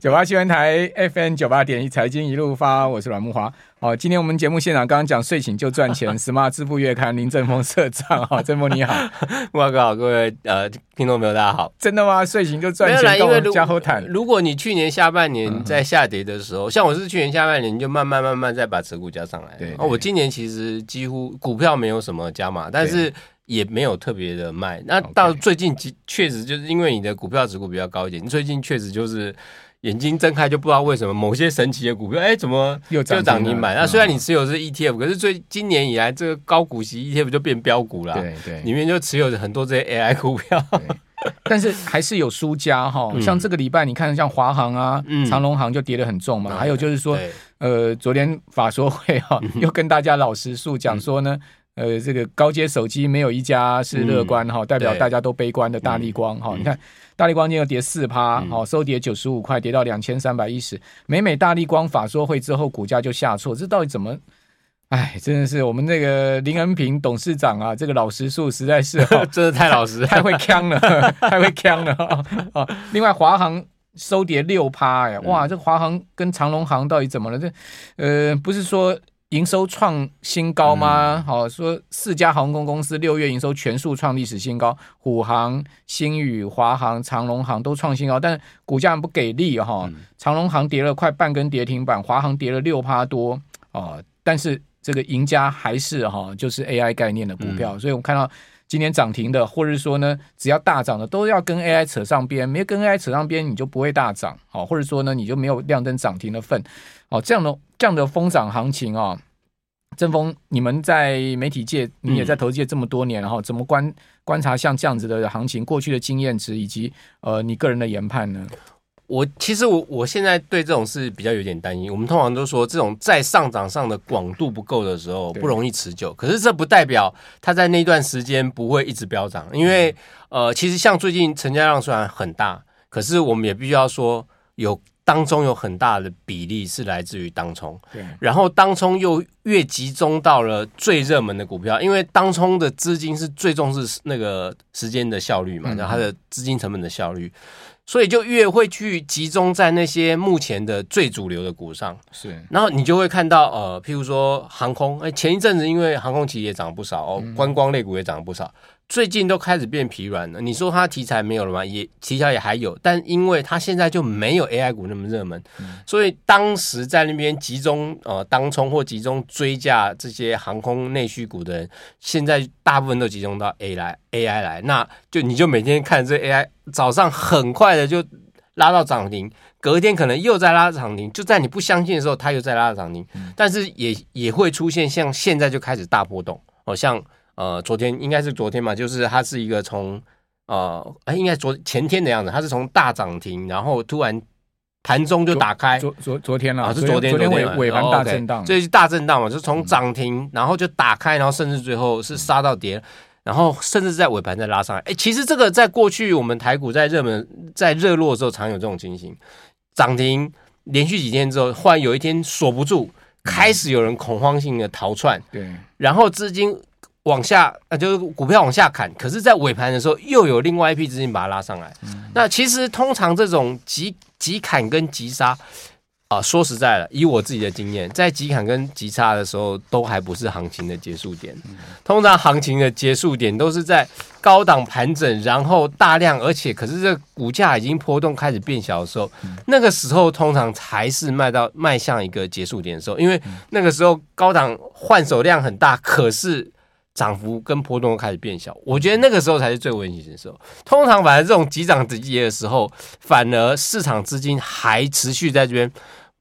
九八新闻台 FM 九八点一财经一路发，我是阮木华。好，今天我们节目现场刚刚讲睡醒就赚钱，Smart 支付月刊林正峰社长，哈，正峰你好，慕驊哥好，各位呃听众朋友大家好。真的吗？睡醒就赚钱？因为加后谈。如果你去年下半年在下跌的时候，嗯、像我是去年下半年就慢慢慢慢再把持股加上来。对，对，我今年其实几乎股票没有什么加码，但是也没有特别的卖。那到最近确实就是因为你的股票持股比较高一点，你最近确实就是。眼睛睁开就不知道为什么某些神奇的股票，哎，怎么又涨停板？那虽然你持有是 ETF，可是最今年以来这个高股息 ETF 就变标股了。对对，里面就持有着很多这些 AI 股票，但是还是有输家哈。像这个礼拜你看，像华航啊、长隆航就跌得很重嘛。还有就是说，呃，昨天法说会哈又跟大家老实述讲说呢，呃，这个高阶手机没有一家是乐观哈，代表大家都悲观的大力光哈，你看。大力光今天又跌四趴，好、嗯，收跌九十五块，跌到两千三百一十。每每大力光法说会之后，股价就下挫，这到底怎么？哎，真的是我们那个林恩平董事长啊，这个老实树实在是 真的太老实，太会呛了，太会呛了啊！另外，华航收跌六趴，哎，哇，这华航跟长隆航到底怎么了？这呃，不是说。营收创新高吗？好、嗯、说，四家航空公司六月营收全数创历史新高，虎航、星宇、华航、长龙航都创新高，但股价不给力哈。长龙航跌了快半根跌停板，华航跌了六趴多啊。但是这个赢家还是哈，就是 AI 概念的股票。嗯、所以我们看到今年涨停的，或者是说呢，只要大涨的，都要跟 AI 扯上边，没有跟 AI 扯上边，你就不会大涨。好，或者说呢，你就没有亮灯涨停的份。哦，这样的这样的疯涨行情啊、哦，正丰，你们在媒体界，你也在投资界这么多年，然后、嗯、怎么观观察像这样子的行情，过去的经验值以及呃你个人的研判呢？我其实我我现在对这种事比较有点担心。我们通常都说，这种在上涨上的广度不够的时候，不容易持久。可是这不代表它在那段时间不会一直飙涨，因为呃，其实像最近成交量虽然很大，可是我们也必须要说有。当中有很大的比例是来自于当冲，对，然后当冲又越集中到了最热门的股票，因为当冲的资金是最重视那个时间的效率嘛，然后它的资金成本的效率，所以就越会去集中在那些目前的最主流的股上，是，然后你就会看到呃，譬如说航空，哎，前一阵子因为航空企业也涨了不少哦，观光类股也涨了不少。最近都开始变疲软了。你说它题材没有了吗？也题材也还有，但因为它现在就没有 AI 股那么热门，嗯、所以当时在那边集中呃当冲或集中追价这些航空内需股的人，现在大部分都集中到 A 来 AI 来，那就你就每天看这 AI，早上很快的就拉到涨停，隔天可能又在拉涨停，就在你不相信的时候，它又在拉涨停，嗯、但是也也会出现像现在就开始大波动，好像。呃，昨天应该是昨天嘛，就是它是一个从呃，哎，应该昨前天的样子，它是从大涨停，然后突然盘中就打开，昨昨昨天了，啊，是昨天昨天尾尾盘大震荡，这是大震荡嘛，就从涨停，然后就打开，然后甚至最后是杀到跌，然后甚至在尾盘再拉上来。哎，其实这个在过去我们台股在热门在热络的时候常有这种情形，涨停连续几天之后，忽然有一天锁不住，开始有人恐慌性的逃窜，对，然后资金。往下，呃，就是股票往下砍，可是，在尾盘的时候，又有另外一批资金把它拉上来。嗯、那其实通常这种急急砍跟急杀，啊、呃，说实在的，以我自己的经验，在急砍跟急杀的时候，都还不是行情的结束点。嗯、通常行情的结束点都是在高档盘整，然后大量，而且可是这股价已经波动开始变小的时候，嗯、那个时候通常才是卖到迈向一个结束点的时候，因为那个时候高档换手量很大，可是。涨幅跟波动开始变小，我觉得那个时候才是最危险的时候。通常，反而这种急涨急跌的时候，反而市场资金还持续在这边，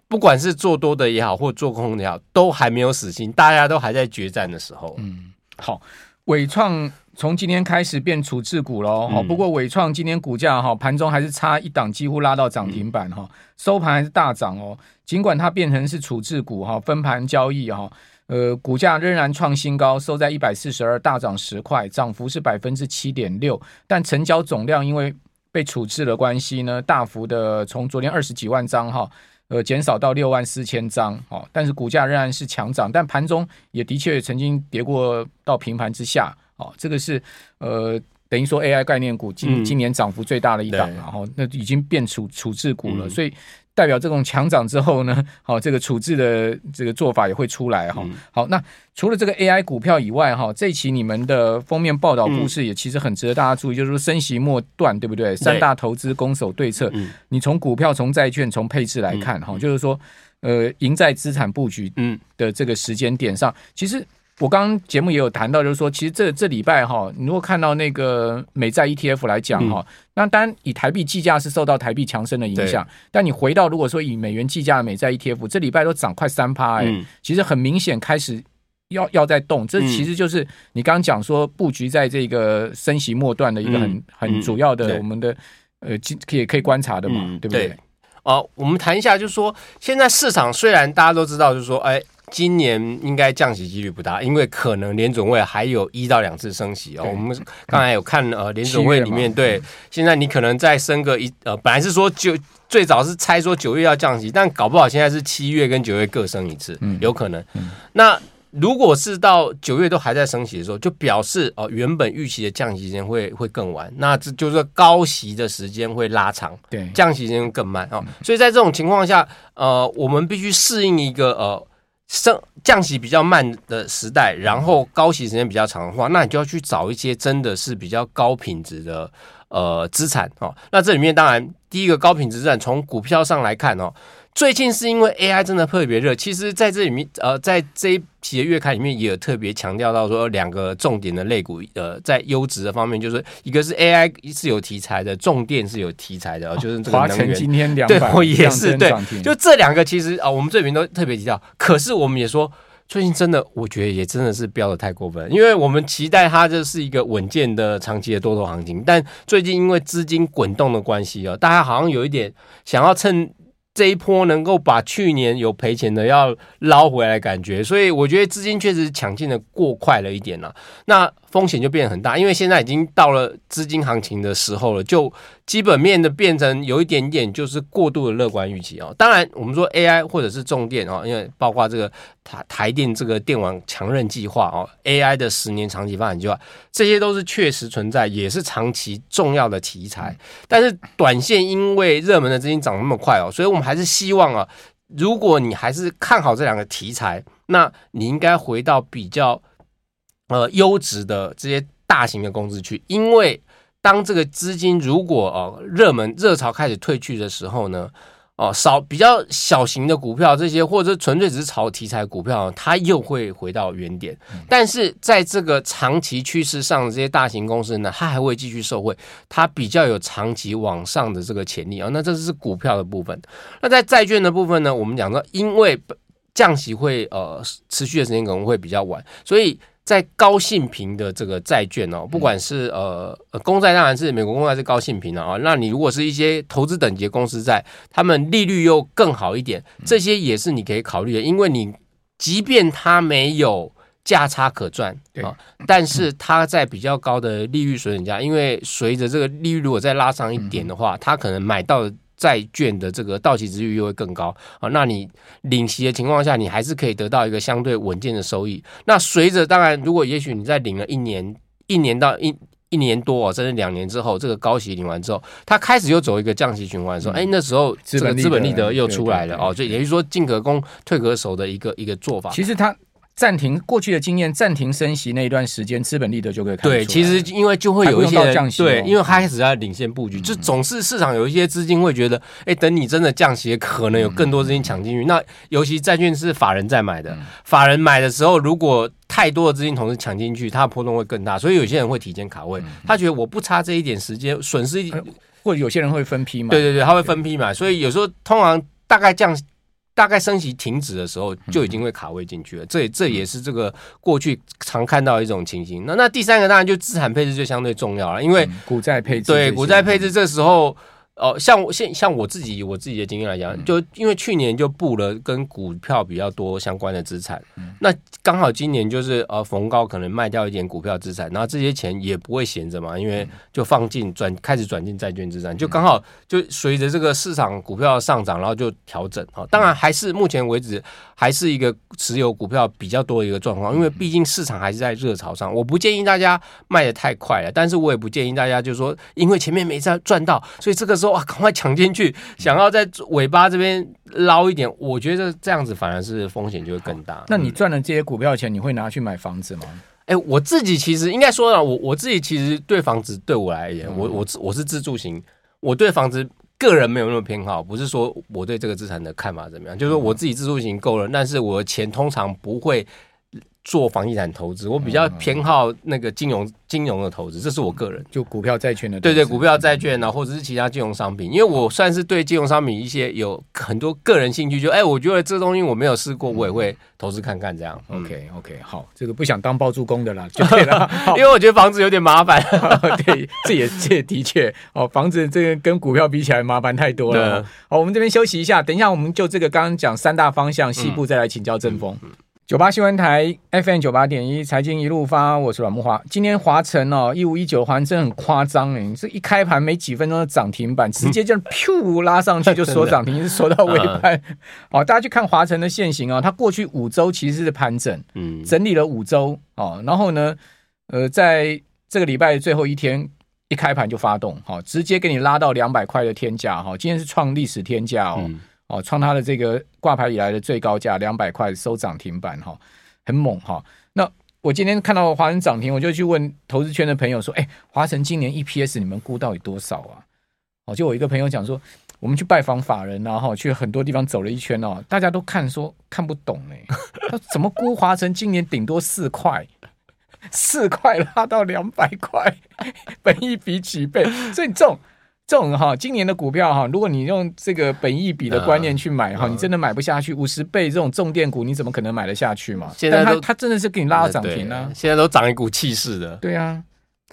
不管是做多的也好，或做空的也好，都还没有死心，大家都还在决战的时候。嗯，好，伟创从今天开始变处置股喽。好，不过伟创今天股价哈盘中还是差一档，几乎拉到涨停板哈，收盘还是大涨哦。尽管它变成是处置股哈，分盘交易哈。呃，股价仍然创新高，收在一百四十二，大涨十块，涨幅是百分之七点六。但成交总量因为被处置的关系呢，大幅的从昨天二十几万张哈，呃，减少到六万四千张。哦，但是股价仍然是强涨，但盘中也的确曾经跌过到平盘之下。哦，这个是呃，等于说 AI 概念股今今年涨幅最大的一档，然后、嗯、那已经变处处置股了，嗯、所以。代表这种强涨之后呢，好，这个处置的这个做法也会出来哈。好，那除了这个 AI 股票以外哈，这一期你们的封面报道故事也其实很值得大家注意，就是说升息末段，对不对？三大投资攻守对策，你从股票、从债券、从配置来看哈，就是说，呃，赢在资产布局嗯的这个时间点上，其实。我刚刚节目也有谈到，就是说，其实这这礼拜哈，你如果看到那个美债 ETF 来讲哈，那当然以台币计价是受到台币强升的影响，但你回到如果说以美元计价的美债 ETF，这礼拜都涨快三趴哎，其实很明显开始要要在动，这其实就是你刚刚讲说布局在这个升息末段的一个很很主要的我们的呃，可以可以观察的嘛，对不对？哦，我们谈一下，就是说现在市场虽然大家都知道，就是说，哎。今年应该降息几率不大，因为可能联准会还有一到两次升息哦。我们刚才有看呃联准会里面对，现在你可能再升个一呃，本来是说九最早是猜说九月要降息，但搞不好现在是七月跟九月各升一次，有可能。那如果是到九月都还在升息的时候，就表示哦原本预期的降息时间会会更晚，那这就是高息的时间会拉长，对，降息时间更慢哦。所以在这种情况下，呃，我们必须适应一个呃。升降息比较慢的时代，然后高息时间比较长的话，那你就要去找一些真的是比较高品质的呃资产哦。那这里面当然第一个高品质资产，从股票上来看哦。最近是因为 AI 真的特别热，其实在这里面，呃，在这一期的月刊里面也有特别强调到说，两个重点的类股，呃，在优质的方面，就是一个是 AI 是有题材的，重电是有题材的，就是这个能源。今天两百，对，也是对，就这两个其实啊、呃，我们这里面都特别提到，可是我们也说，最近真的，我觉得也真的是飙的太过分，因为我们期待它这是一个稳健的长期的多头行情，但最近因为资金滚动的关系哦，大家好像有一点想要趁。这一波能够把去年有赔钱的要捞回来，感觉，所以我觉得资金确实抢进的过快了一点了。那风险就变得很大，因为现在已经到了资金行情的时候了，就基本面的变成有一点点就是过度的乐观预期哦。当然，我们说 AI 或者是重电哦，因为包括这个台台电这个电网强韧计划哦，AI 的十年长期发展计划，这些都是确实存在，也是长期重要的题材。但是短线因为热门的资金涨那么快哦，所以我们还是希望啊，如果你还是看好这两个题材，那你应该回到比较。呃，优质的这些大型的公司去，因为当这个资金如果哦热门热潮开始退去的时候呢，哦少比较小型的股票这些，或者纯粹只是炒题材股票，它又会回到原点。但是在这个长期趋势上，这些大型公司呢，它还会继续受惠，它比较有长期往上的这个潜力啊。那这是股票的部分。那在债券的部分呢，我们讲到，因为降息会呃持续的时间可能会比较晚，所以。在高信评的这个债券哦，不管是呃公债，当然是美国公债是高信评的啊。那你如果是一些投资等级的公司债，他们利率又更好一点，这些也是你可以考虑的。因为你即便它没有价差可赚啊，但是它在比较高的利率水准下，因为随着这个利率如果再拉长一点的话，它可能买到的。债券的这个到期值率又会更高啊，那你领息的情况下，你还是可以得到一个相对稳健的收益。那随着当然，如果也许你在领了一年、一年到一一年多，甚至两年之后，这个高息领完之后，它开始又走一个降息循环的时候，哎、嗯，那时候这个资本利得又出来了哦，所以也就是说进可攻退可守的一个一个做法。其实它。暂停过去的经验，暂停升息那一段时间，资本利得就可以。对，其实因为就会有一些降息，对，因为开始在领先布局，就总是市场有一些资金会觉得，哎，等你真的降息，可能有更多资金抢进去。那尤其债券是法人在买的，法人买的时候，如果太多的资金同时抢进去，它的波动会更大。所以有些人会提前卡位，他觉得我不差这一点时间，损失或者有些人会分批买。对对对，他会分批买，所以有时候通常大概降。大概升息停止的时候，就已经会卡位进去了。这这也是这个过去常看到一种情形。那那第三个当然就资产配置就相对重要了，因为股债配置对股债配置这时候。哦，像我现像我自己我自己的经验来讲，就因为去年就布了跟股票比较多相关的资产，那刚好今年就是呃逢高可能卖掉一点股票资产，然后这些钱也不会闲着嘛，因为就放进转开始转进债券资产，就刚好就随着这个市场股票上涨，然后就调整啊。当然还是目前为止还是一个持有股票比较多的一个状况，因为毕竟市场还是在热潮上。我不建议大家卖的太快了，但是我也不建议大家就是说因为前面没赚赚到，所以这个时候。说哇，赶快抢进去，想要在尾巴这边捞一点，我觉得这样子反而是风险就会更大。那你赚了这些股票钱，你会拿去买房子吗？哎、欸，我自己其实应该说呢，我我自己其实对房子对我来言，嗯、我我我是自住型，我对房子个人没有那么偏好，不是说我对这个资产的看法怎么样，就是说我自己自住型够了，但是我的钱通常不会。做房地产投资，我比较偏好那个金融金融的投资，这是我个人。就股票债券的对对，股票债券啊，或者是其他金融商品，因为我算是对金融商品一些有很多个人兴趣，就哎、欸，我觉得这东西我没有试过，我也会投资看看这样。OK OK，好，这个不想当包租公的啦，就对了，因为我觉得房子有点麻烦。对，这也这也的确哦，房子这个跟股票比起来麻烦太多了。好，我们这边休息一下，等一下我们就这个刚刚讲三大方向，西部再来请教正风。嗯嗯九八新闻台 FM 九八点一，财经一路发，我是阮木华。今天华晨哦，一五一九，华城真的很夸张哎，这一开盘没几分钟的涨停板，直接就噗拉上去就锁涨停，一直锁到尾盘。好，大家去看华晨的现形啊，它过去五周其实是盘整，嗯，整理了五周哦，然后呢，呃，在这个礼拜最后一天一开盘就发动，好，直接给你拉到两百块的天价哈，今天是创历史天价哦。哦，创它的这个挂牌以来的最高价两百块，收涨停板哈，很猛哈。那我今天看到华晨涨停，我就去问投资圈的朋友说：“哎，华晨今年 EPS 你们估到底多少啊？”哦，就我一个朋友讲说，我们去拜访法人，然后去很多地方走了一圈哦，大家都看说看不懂哎，他怎么估华晨今年顶多四块，四块拉到两百块，本一比几倍？所以这种。这种哈，今年的股票哈，如果你用这个本益比的观念去买哈，你真的买不下去。五十倍这种重电股，你怎么可能买得下去嘛？现在它它真的是给你拉到涨停啊！现在都涨一股气势的。对啊，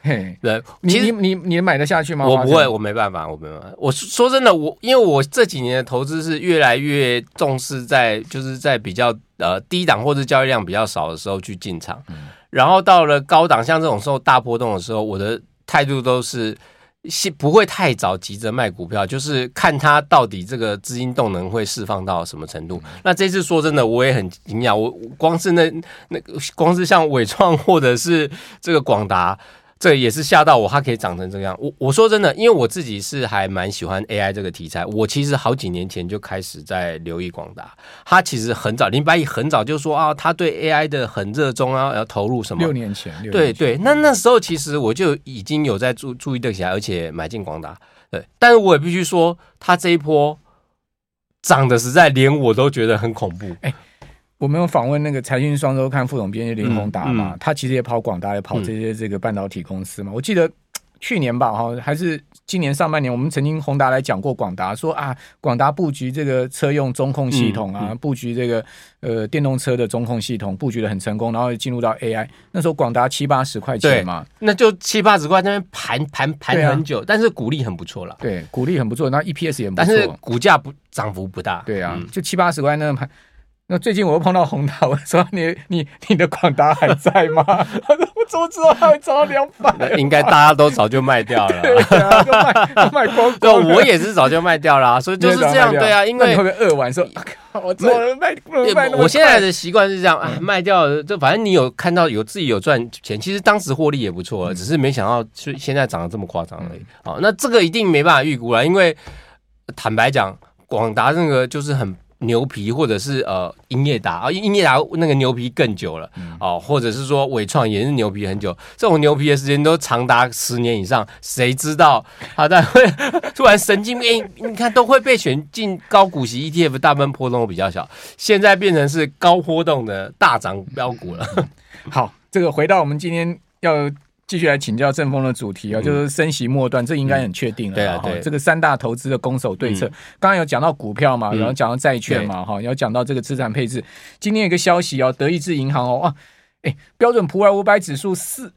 嘿，对，你你你你买得下去吗？我不会，我没办法，我没办法。我说真的，我因为我这几年的投资是越来越重视在就是在比较呃低档或者交易量比较少的时候去进场，然后到了高档像这种时候大波动的时候，我的态度都是。不会太早急着卖股票，就是看它到底这个资金动能会释放到什么程度。那这次说真的，我也很惊讶，我光是那那个光是像伟创或者是这个广达。这也是吓到我，它可以长成这样。我我说真的，因为我自己是还蛮喜欢 AI 这个题材。我其实好几年前就开始在留意广达，他其实很早，林百亿很早就说啊，他对 AI 的很热衷啊，要投入什么。六年前，六年前对对，那那时候其实我就已经有在注注意这起来，而且买进广达。对，但是我也必须说，他这一波涨的实在连我都觉得很恐怖。哎。我们有访问那个财讯双周刊副总编辑林宏达嘛，嗯嗯、他其实也跑广达，也跑这些这个半导体公司嘛。嗯、我记得去年吧，哈，还是今年上半年，我们曾经宏达来讲过广达，说啊，广达布局这个车用中控系统啊，布局这个呃电动车的中控系统，布局的很成功，然后进入到 AI。那时候广达七八十块钱嘛，那就七八十块那边盘盘盘很久，啊、但是股利很不错了。对，股利很不错，那 EPS 也不错，但是股价不涨幅不大。对啊，嗯、就七八十块那盘。那最近我又碰到宏达，我说你你你的广达还在吗？他说我怎么知道它会涨到两百？应该大家都早就卖掉了，对啊，都卖都卖光光。对，我也是早就卖掉了，啊，所以就是这样。对啊，因为你会不会饿完说，我怎么卖不卖？我现在的习惯是这样，啊，卖掉就反正你有看到有自己有赚钱，其实当时获利也不错，只是没想到是现在涨得这么夸张而已。好，那这个一定没办法预估了，因为坦白讲，广达那个就是很。牛皮或者是呃英业达啊，英业达那个牛皮更久了哦，或者是说伟创也是牛皮很久，这种牛皮的时间都长达十年以上，谁知道它在会突然神经病？你看都会被选进高股息 ETF，大部分波动都比较小，现在变成是高波动的大涨标股了。好，这个回到我们今天要。继续来请教正风的主题啊，就是升息末段，这应该很确定了。对啊，对，这个三大投资的攻守对策，刚刚有讲到股票嘛，然后讲到债券嘛，哈，有讲到这个资产配置。今天有个消息哦，德意志银行哦，哇，哎，标准普尔五百指数四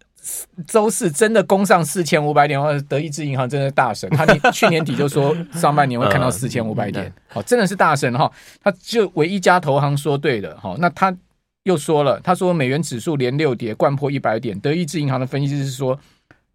周四真的攻上四千五百点，哦，德意志银行真的大神，他 去年底就说上半年会看到四千五百点，哦，真的是大神哈，他就唯一家投行说对的，哈，那他。又说了，他说美元指数连六跌，掼破一百点。德意志银行的分析师是说，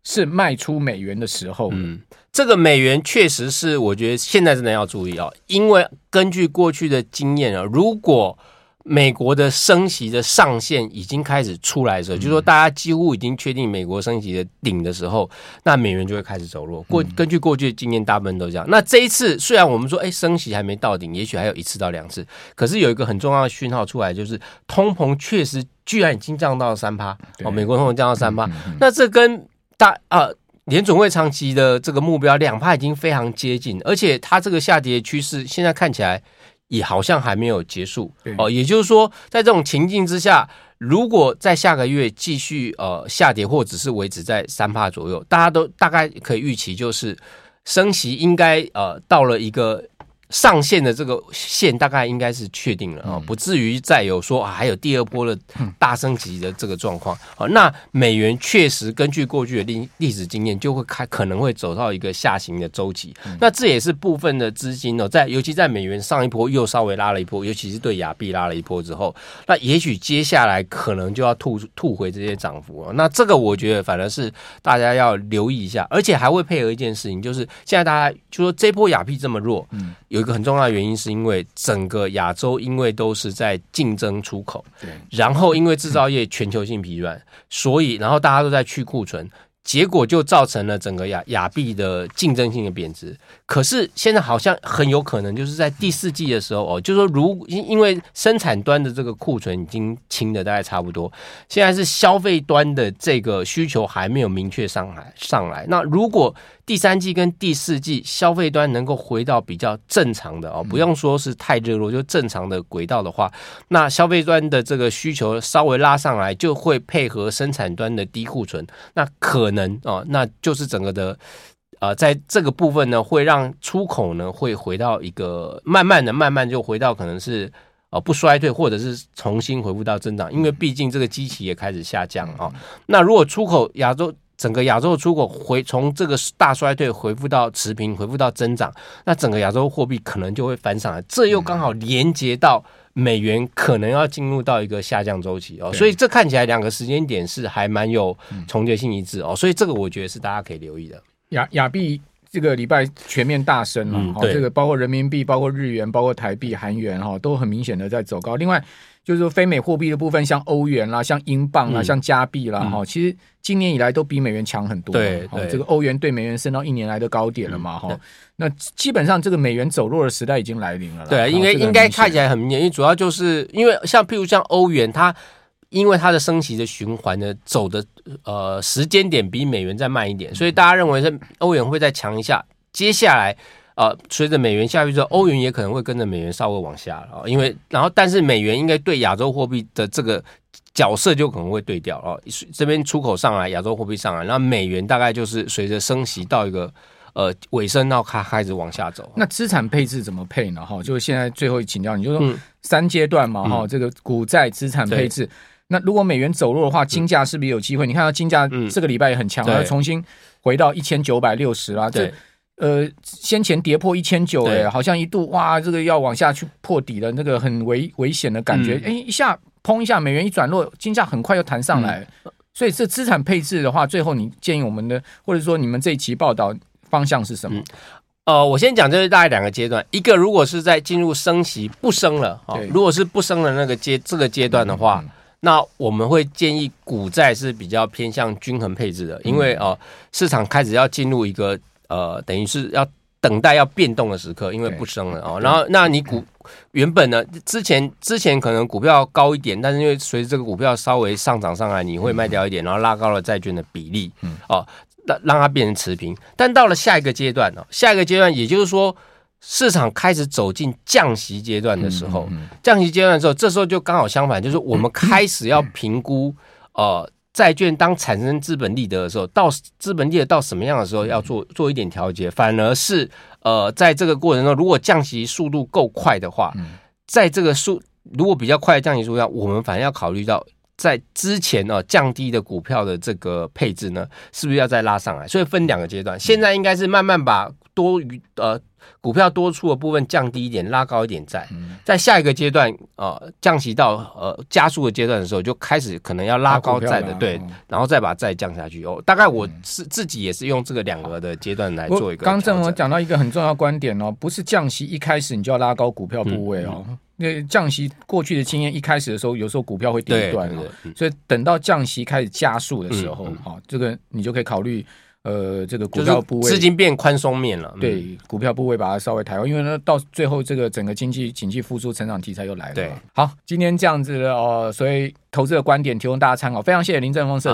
是卖出美元的时候。嗯，这个美元确实是，我觉得现在真的要注意哦，因为根据过去的经验啊，如果美国的升息的上限已经开始出来的时候，就是说大家几乎已经确定美国升息的顶的时候，那美元就会开始走弱。过根据过去的经验，大部分都这样。那这一次虽然我们说，哎，升息还没到顶，也许还有一次到两次，可是有一个很重要的讯号出来，就是通膨确实居然已经降到了三趴哦，美国通膨降到三趴，那这跟大啊联准会长期的这个目标两趴已经非常接近，而且它这个下跌趋势现在看起来。也好像还没有结束哦，也就是说，在这种情境之下，如果在下个月继续呃下跌，或者是维持在三帕左右，大家都大概可以预期，就是升息应该呃到了一个。上限的这个线大概应该是确定了啊，不至于再有说啊还有第二波的大升级的这个状况啊。那美元确实根据过去的历历史经验，就会开可能会走到一个下行的周期。那这也是部分的资金呢，在尤其在美元上一波又稍微拉了一波，尤其是对亚币拉了一波之后，那也许接下来可能就要吐吐回这些涨幅啊。那这个我觉得反而是大家要留意一下，而且还会配合一件事情，就是现在大家就说这波亚币这么弱，嗯，有。一个很重要的原因是因为整个亚洲因为都是在竞争出口，对，然后因为制造业全球性疲软，所以然后大家都在去库存。结果就造成了整个亚亚币的竞争性的贬值。可是现在好像很有可能就是在第四季的时候哦，就是说如因因为生产端的这个库存已经清的大概差不多，现在是消费端的这个需求还没有明确上来上来。那如果第三季跟第四季消费端能够回到比较正常的哦，不用说是太热络，就正常的轨道的话，那消费端的这个需求稍微拉上来，就会配合生产端的低库存，那可能哦，那就是整个的呃，在这个部分呢，会让出口呢会回到一个慢慢的、慢慢就回到可能是呃不衰退，或者是重新恢复到增长，因为毕竟这个机器也开始下降啊。那如果出口亚洲。整个亚洲的出口回从这个大衰退恢复到持平，恢复到增长，那整个亚洲货币可能就会翻上来，这又刚好连接到美元可能要进入到一个下降周期哦，所以这看起来两个时间点是还蛮有重叠性一致哦，所以这个我觉得是大家可以留意的。亚亚币这个礼拜全面大升了，哦，这个包括人民币、包括日元、包括台币、韩元哈，都很明显的在走高。另外。就是说，非美货币的部分，像欧元啦、像英镑啦、嗯、像加币啦，哈、嗯，其实今年以来都比美元强很多。对，对，这个欧元对美元升到一年来的高点了嘛，哈、嗯。那基本上这个美元走弱的时代已经来临了。对，因为应该看起来很明显，因为主要就是因为像譬如像欧元，它因为它的升息的循环呢走的呃时间点比美元再慢一点，所以大家认为是欧元会再强一下，接下来。呃，随着美元下去之后，欧元也可能会跟着美元稍微往下了，因为然后但是美元应该对亚洲货币的这个角色就可能会对调哦，这边出口上来，亚洲货币上来，然后美元大概就是随着升息到一个呃尾声，然后开开始往下走。那资产配置怎么配呢？哈，就是现在最后请教你，就是说三阶段嘛，哈、嗯，这个股债资产配置。那如果美元走弱的话，金价是不是有机会？你看到金价这个礼拜也很强，要重新回到一千九百六十啦。这呃，先前跌破一千九，哎，好像一度哇，这个要往下去破底了，那个很危危险的感觉。哎、嗯，一下砰一下，美元一转落，金价很快又弹上来。嗯、所以这资产配置的话，最后你建议我们的，或者说你们这一期报道方向是什么？嗯、呃，我先讲，就是大概两个阶段。一个如果是在进入升息不升了啊，如果是不升的那个阶这个阶段的话，嗯嗯、那我们会建议股债是比较偏向均衡配置的，因为哦、呃，市场开始要进入一个。呃，等于是要等待要变动的时刻，因为不升了哦。然后，那你股原本呢？之前之前可能股票高一点，但是因为随着这个股票稍微上涨上来，你会卖掉一点，然后拉高了债券的比例，嗯哦，让让它变成持平。但到了下一个阶段呢？下一个阶段，也就是说，市场开始走进降息阶段的时候，降息阶段的时候，这时候就刚好相反，就是我们 开始要评估呃。债券当产生资本利得的时候，到资本利得到什么样的时候要做做一点调节？反而是呃，在这个过程中，如果降息速度够快的话，在这个速如果比较快的降息速度下，我们反而要考虑到在之前呢、呃、降低的股票的这个配置呢，是不是要再拉上来？所以分两个阶段，现在应该是慢慢把多余呃。股票多出的部分降低一点，拉高一点债，在下一个阶段，呃，降息到呃加速的阶段的时候，就开始可能要拉高债的，对，然后再把债降下去。哦，大概我是自己也是用这个两个的阶段来做一个。刚正我讲到一个很重要观点哦，不是降息一开始你就要拉高股票部位哦，那降息过去的经验，一开始的时候，有时候股票会跌断啊，所以等到降息开始加速的时候，哈，这个你就可以考虑。呃，这个股票部位资金变宽松面了，嗯、对，股票部位把它稍微抬高，因为呢，到最后这个整个经济景气复苏成长题材又来了。对，好，今天这样子的哦，所以投资的观点提供大家参考，非常谢谢林正峰社长。